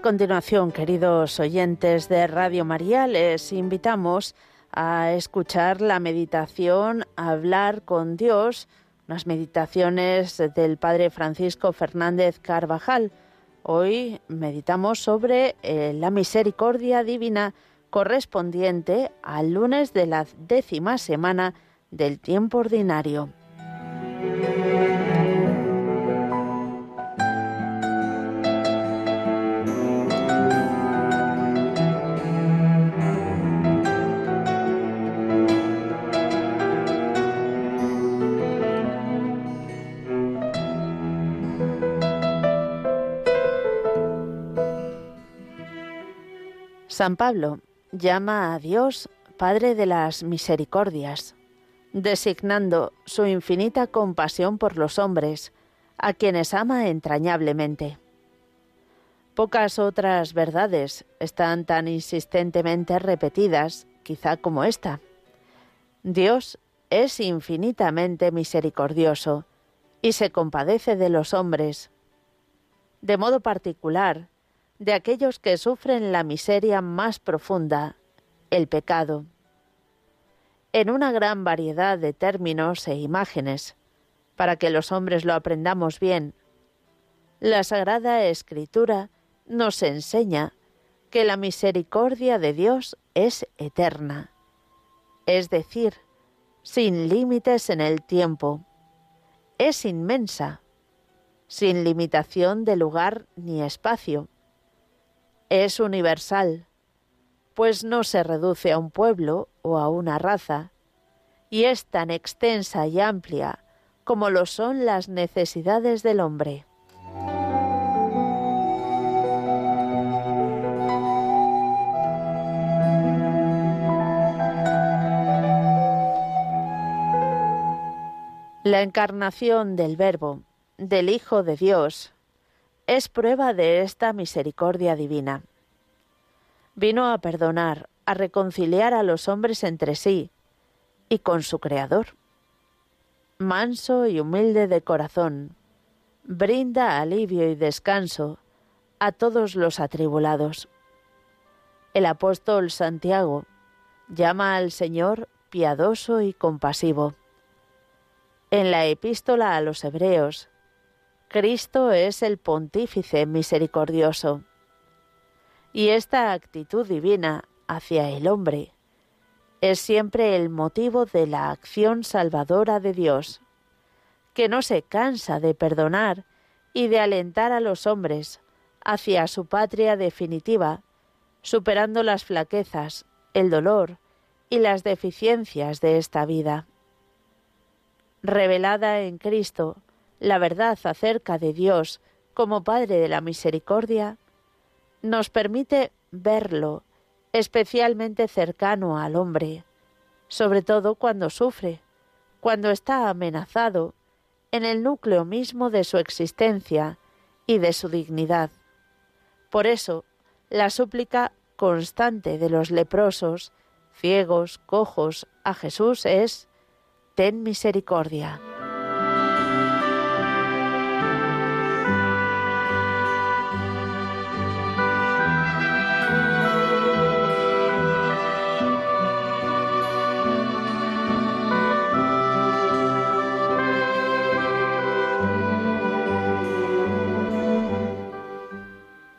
A continuación, queridos oyentes de Radio María, les invitamos a escuchar la meditación Hablar con Dios, unas meditaciones del Padre Francisco Fernández Carvajal. Hoy meditamos sobre eh, la misericordia divina correspondiente al lunes de la décima semana del tiempo ordinario. San Pablo llama a Dios Padre de las Misericordias, designando su infinita compasión por los hombres, a quienes ama entrañablemente. Pocas otras verdades están tan insistentemente repetidas, quizá como esta. Dios es infinitamente misericordioso y se compadece de los hombres. De modo particular, de aquellos que sufren la miseria más profunda, el pecado. En una gran variedad de términos e imágenes, para que los hombres lo aprendamos bien, la Sagrada Escritura nos enseña que la misericordia de Dios es eterna, es decir, sin límites en el tiempo, es inmensa, sin limitación de lugar ni espacio, es universal, pues no se reduce a un pueblo o a una raza, y es tan extensa y amplia como lo son las necesidades del hombre. La encarnación del Verbo, del Hijo de Dios, es prueba de esta misericordia divina. Vino a perdonar, a reconciliar a los hombres entre sí y con su Creador. Manso y humilde de corazón, brinda alivio y descanso a todos los atribulados. El apóstol Santiago llama al Señor piadoso y compasivo. En la epístola a los Hebreos Cristo es el pontífice misericordioso. Y esta actitud divina hacia el hombre es siempre el motivo de la acción salvadora de Dios, que no se cansa de perdonar y de alentar a los hombres hacia su patria definitiva, superando las flaquezas, el dolor y las deficiencias de esta vida. Revelada en Cristo, la verdad acerca de Dios como Padre de la Misericordia, nos permite verlo especialmente cercano al hombre, sobre todo cuando sufre, cuando está amenazado en el núcleo mismo de su existencia y de su dignidad. Por eso, la súplica constante de los leprosos, ciegos, cojos a Jesús es, Ten misericordia.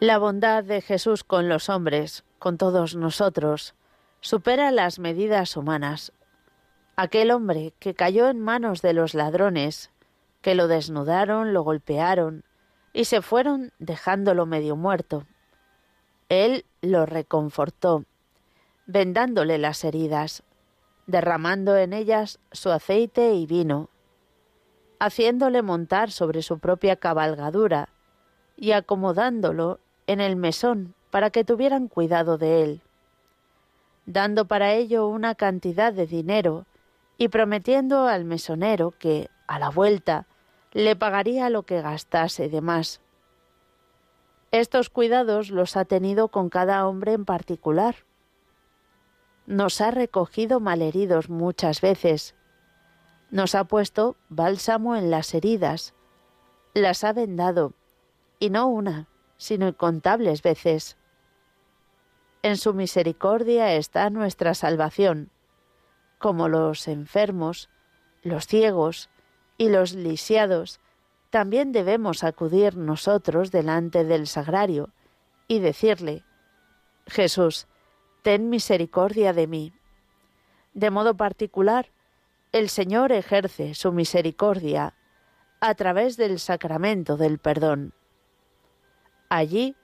La bondad de Jesús con los hombres, con todos nosotros, supera las medidas humanas. Aquel hombre que cayó en manos de los ladrones, que lo desnudaron, lo golpearon y se fueron dejándolo medio muerto. Él lo reconfortó, vendándole las heridas, derramando en ellas su aceite y vino, haciéndole montar sobre su propia cabalgadura y acomodándolo en el mesón para que tuvieran cuidado de él, dando para ello una cantidad de dinero y prometiendo al mesonero que, a la vuelta, le pagaría lo que gastase de más. Estos cuidados los ha tenido con cada hombre en particular. Nos ha recogido malheridos muchas veces. Nos ha puesto bálsamo en las heridas. Las ha vendado, y no una, sino incontables veces. En su misericordia está nuestra salvación, como los enfermos, los ciegos y los lisiados, también debemos acudir nosotros delante del sagrario y decirle, Jesús, ten misericordia de mí. De modo particular, el Señor ejerce su misericordia a través del sacramento del perdón. Allí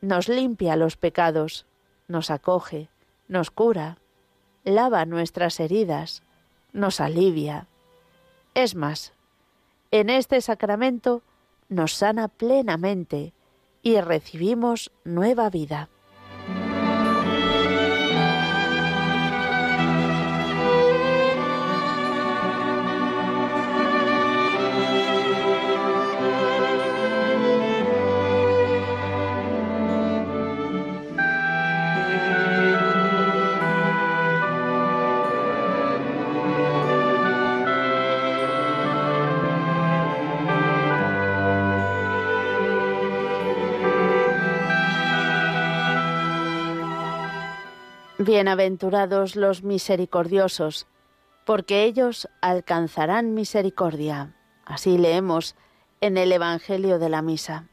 nos limpia los pecados, nos acoge, nos cura, lava nuestras heridas, nos alivia. Es más, en este sacramento nos sana plenamente y recibimos nueva vida. Bienaventurados los misericordiosos, porque ellos alcanzarán misericordia. Así leemos en el Evangelio de la Misa.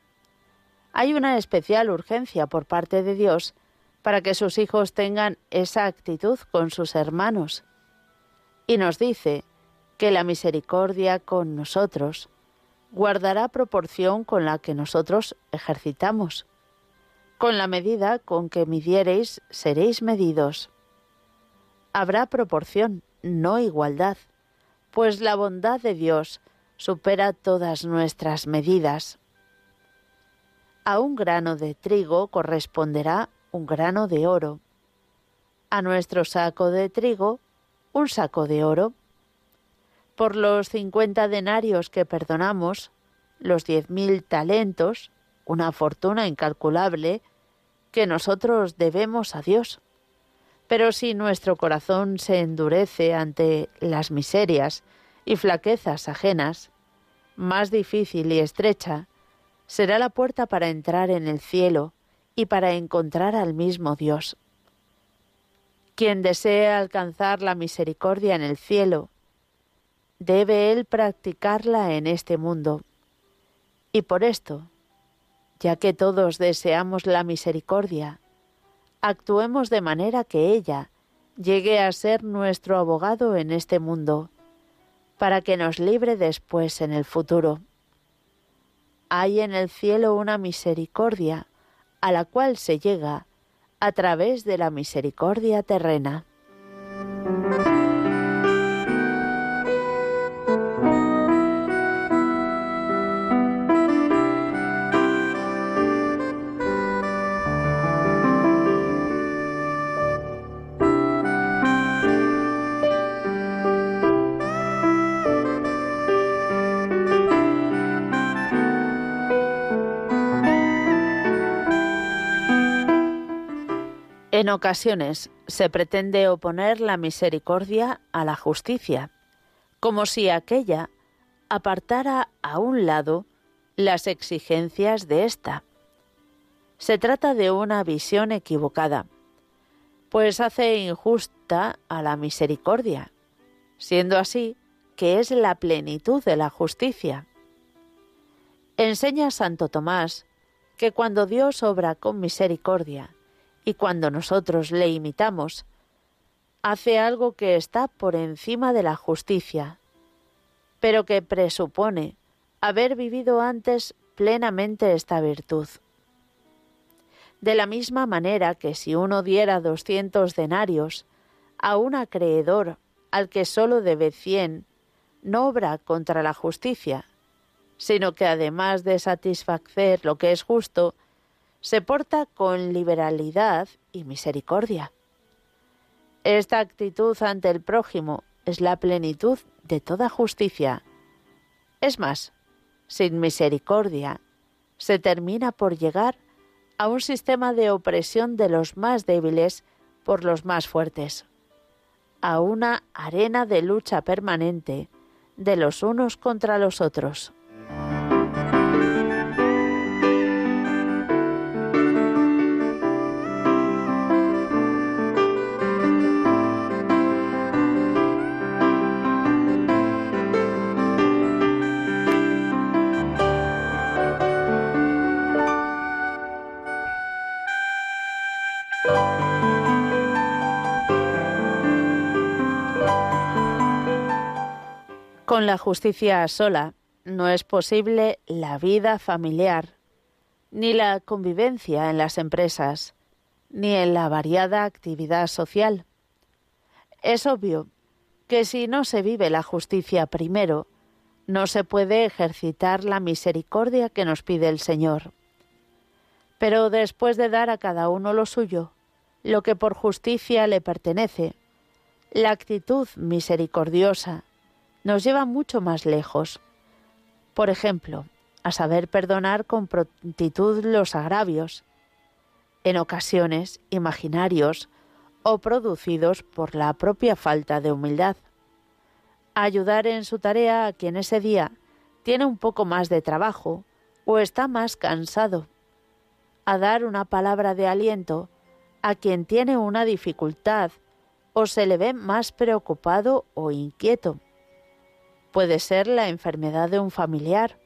Hay una especial urgencia por parte de Dios para que sus hijos tengan esa actitud con sus hermanos. Y nos dice que la misericordia con nosotros guardará proporción con la que nosotros ejercitamos. Con la medida con que midiereis seréis medidos. Habrá proporción, no igualdad, pues la bondad de Dios supera todas nuestras medidas. A un grano de trigo corresponderá un grano de oro. A nuestro saco de trigo, un saco de oro. Por los cincuenta denarios que perdonamos, los diez mil talentos, una fortuna incalculable, que nosotros debemos a Dios. Pero si nuestro corazón se endurece ante las miserias y flaquezas ajenas, más difícil y estrecha será la puerta para entrar en el cielo y para encontrar al mismo Dios. Quien desea alcanzar la misericordia en el cielo, debe él practicarla en este mundo. Y por esto, ya que todos deseamos la misericordia, actuemos de manera que ella llegue a ser nuestro abogado en este mundo, para que nos libre después en el futuro. Hay en el cielo una misericordia a la cual se llega a través de la misericordia terrena. En ocasiones se pretende oponer la misericordia a la justicia, como si aquella apartara a un lado las exigencias de ésta. Se trata de una visión equivocada, pues hace injusta a la misericordia, siendo así que es la plenitud de la justicia. Enseña Santo Tomás que cuando Dios obra con misericordia, y cuando nosotros le imitamos, hace algo que está por encima de la justicia, pero que presupone haber vivido antes plenamente esta virtud. De la misma manera que si uno diera doscientos denarios a un acreedor al que sólo debe cien, no obra contra la justicia, sino que además de satisfacer lo que es justo, se porta con liberalidad y misericordia. Esta actitud ante el prójimo es la plenitud de toda justicia. Es más, sin misericordia, se termina por llegar a un sistema de opresión de los más débiles por los más fuertes, a una arena de lucha permanente de los unos contra los otros. Con la justicia sola no es posible la vida familiar, ni la convivencia en las empresas, ni en la variada actividad social. Es obvio que si no se vive la justicia primero, no se puede ejercitar la misericordia que nos pide el Señor. Pero después de dar a cada uno lo suyo, lo que por justicia le pertenece, la actitud misericordiosa nos lleva mucho más lejos. Por ejemplo, a saber perdonar con prontitud los agravios, en ocasiones imaginarios o producidos por la propia falta de humildad ayudar en su tarea a quien ese día tiene un poco más de trabajo o está más cansado, a dar una palabra de aliento a quien tiene una dificultad o se le ve más preocupado o inquieto. Puede ser la enfermedad de un familiar,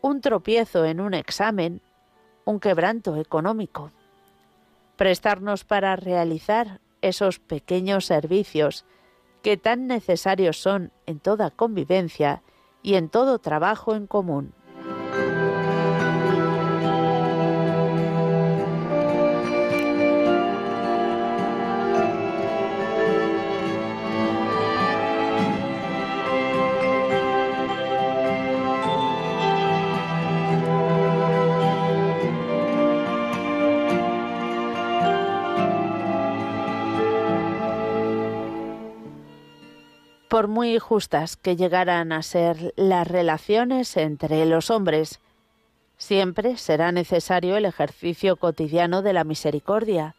un tropiezo en un examen, un quebranto económico. Prestarnos para realizar esos pequeños servicios que tan necesarios son en toda convivencia y en todo trabajo en común. Por muy justas que llegaran a ser las relaciones entre los hombres, siempre será necesario el ejercicio cotidiano de la misericordia,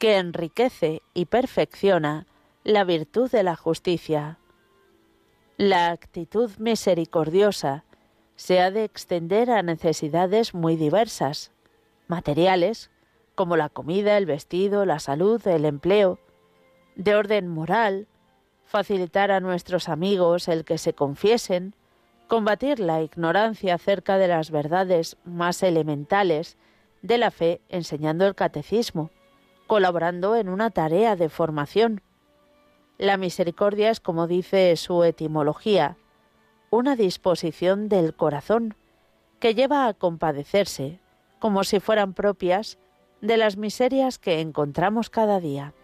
que enriquece y perfecciona la virtud de la justicia. La actitud misericordiosa se ha de extender a necesidades muy diversas, materiales, como la comida, el vestido, la salud, el empleo, de orden moral, facilitar a nuestros amigos el que se confiesen, combatir la ignorancia acerca de las verdades más elementales de la fe enseñando el catecismo, colaborando en una tarea de formación. La misericordia es, como dice su etimología, una disposición del corazón que lleva a compadecerse, como si fueran propias, de las miserias que encontramos cada día.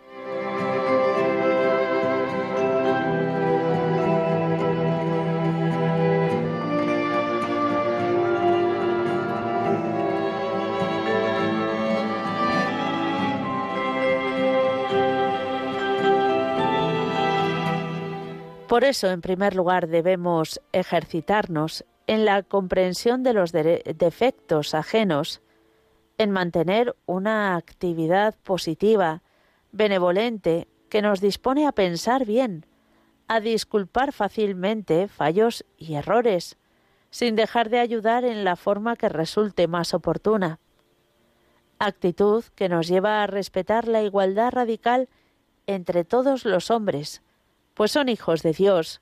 Por eso, en primer lugar, debemos ejercitarnos en la comprensión de los defectos ajenos, en mantener una actividad positiva, benevolente, que nos dispone a pensar bien, a disculpar fácilmente fallos y errores, sin dejar de ayudar en la forma que resulte más oportuna. Actitud que nos lleva a respetar la igualdad radical entre todos los hombres, pues son hijos de Dios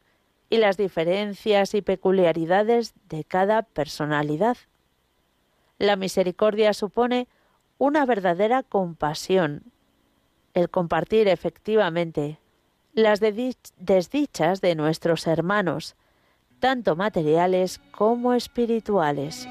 y las diferencias y peculiaridades de cada personalidad. La misericordia supone una verdadera compasión, el compartir efectivamente las desdichas de nuestros hermanos, tanto materiales como espirituales.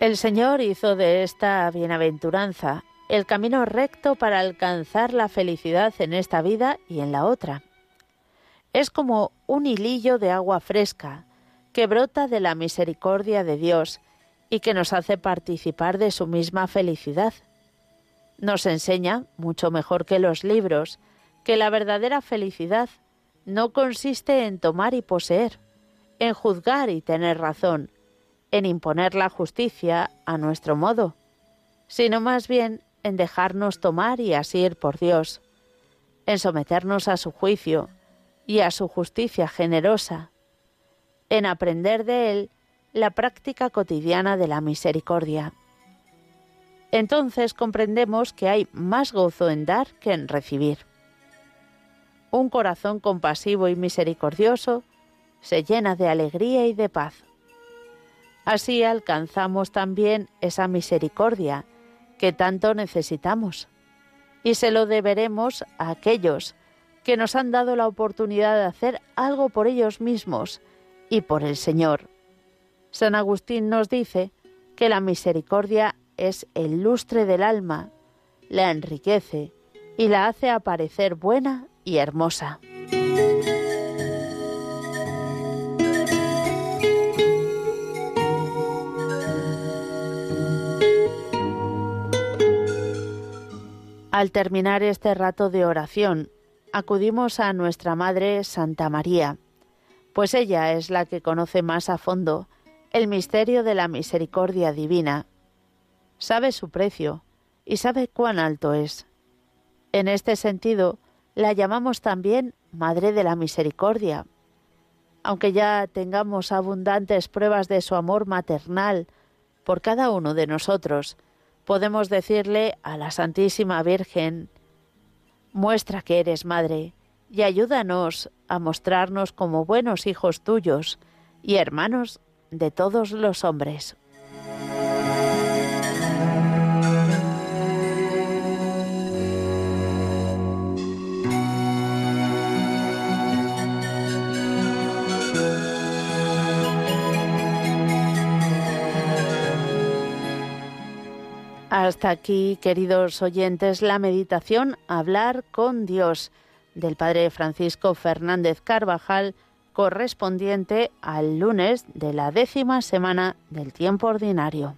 El Señor hizo de esta bienaventuranza el camino recto para alcanzar la felicidad en esta vida y en la otra. Es como un hilillo de agua fresca que brota de la misericordia de Dios y que nos hace participar de su misma felicidad. Nos enseña, mucho mejor que los libros, que la verdadera felicidad no consiste en tomar y poseer, en juzgar y tener razón, en imponer la justicia a nuestro modo, sino más bien en dejarnos tomar y asir por Dios, en someternos a su juicio y a su justicia generosa, en aprender de Él la práctica cotidiana de la misericordia. Entonces comprendemos que hay más gozo en dar que en recibir. un corazón compasivo y misericordioso se llena de alegría y de paz. Así alcanzamos también esa misericordia que tanto necesitamos y se lo deberemos a aquellos que nos han dado la oportunidad de hacer algo por ellos mismos y por el Señor. San Agustín nos dice que la misericordia es el lustre del alma, la enriquece y la hace aparecer buena y hermosa. Al terminar este rato de oración, acudimos a nuestra Madre Santa María, pues ella es la que conoce más a fondo el misterio de la misericordia divina. Sabe su precio y sabe cuán alto es. En este sentido, la llamamos también Madre de la Misericordia. Aunque ya tengamos abundantes pruebas de su amor maternal por cada uno de nosotros, podemos decirle a la Santísima Virgen, muestra que eres madre y ayúdanos a mostrarnos como buenos hijos tuyos y hermanos de todos los hombres. Hasta aquí, queridos oyentes, la meditación Hablar con Dios del Padre Francisco Fernández Carvajal, correspondiente al lunes de la décima semana del tiempo ordinario.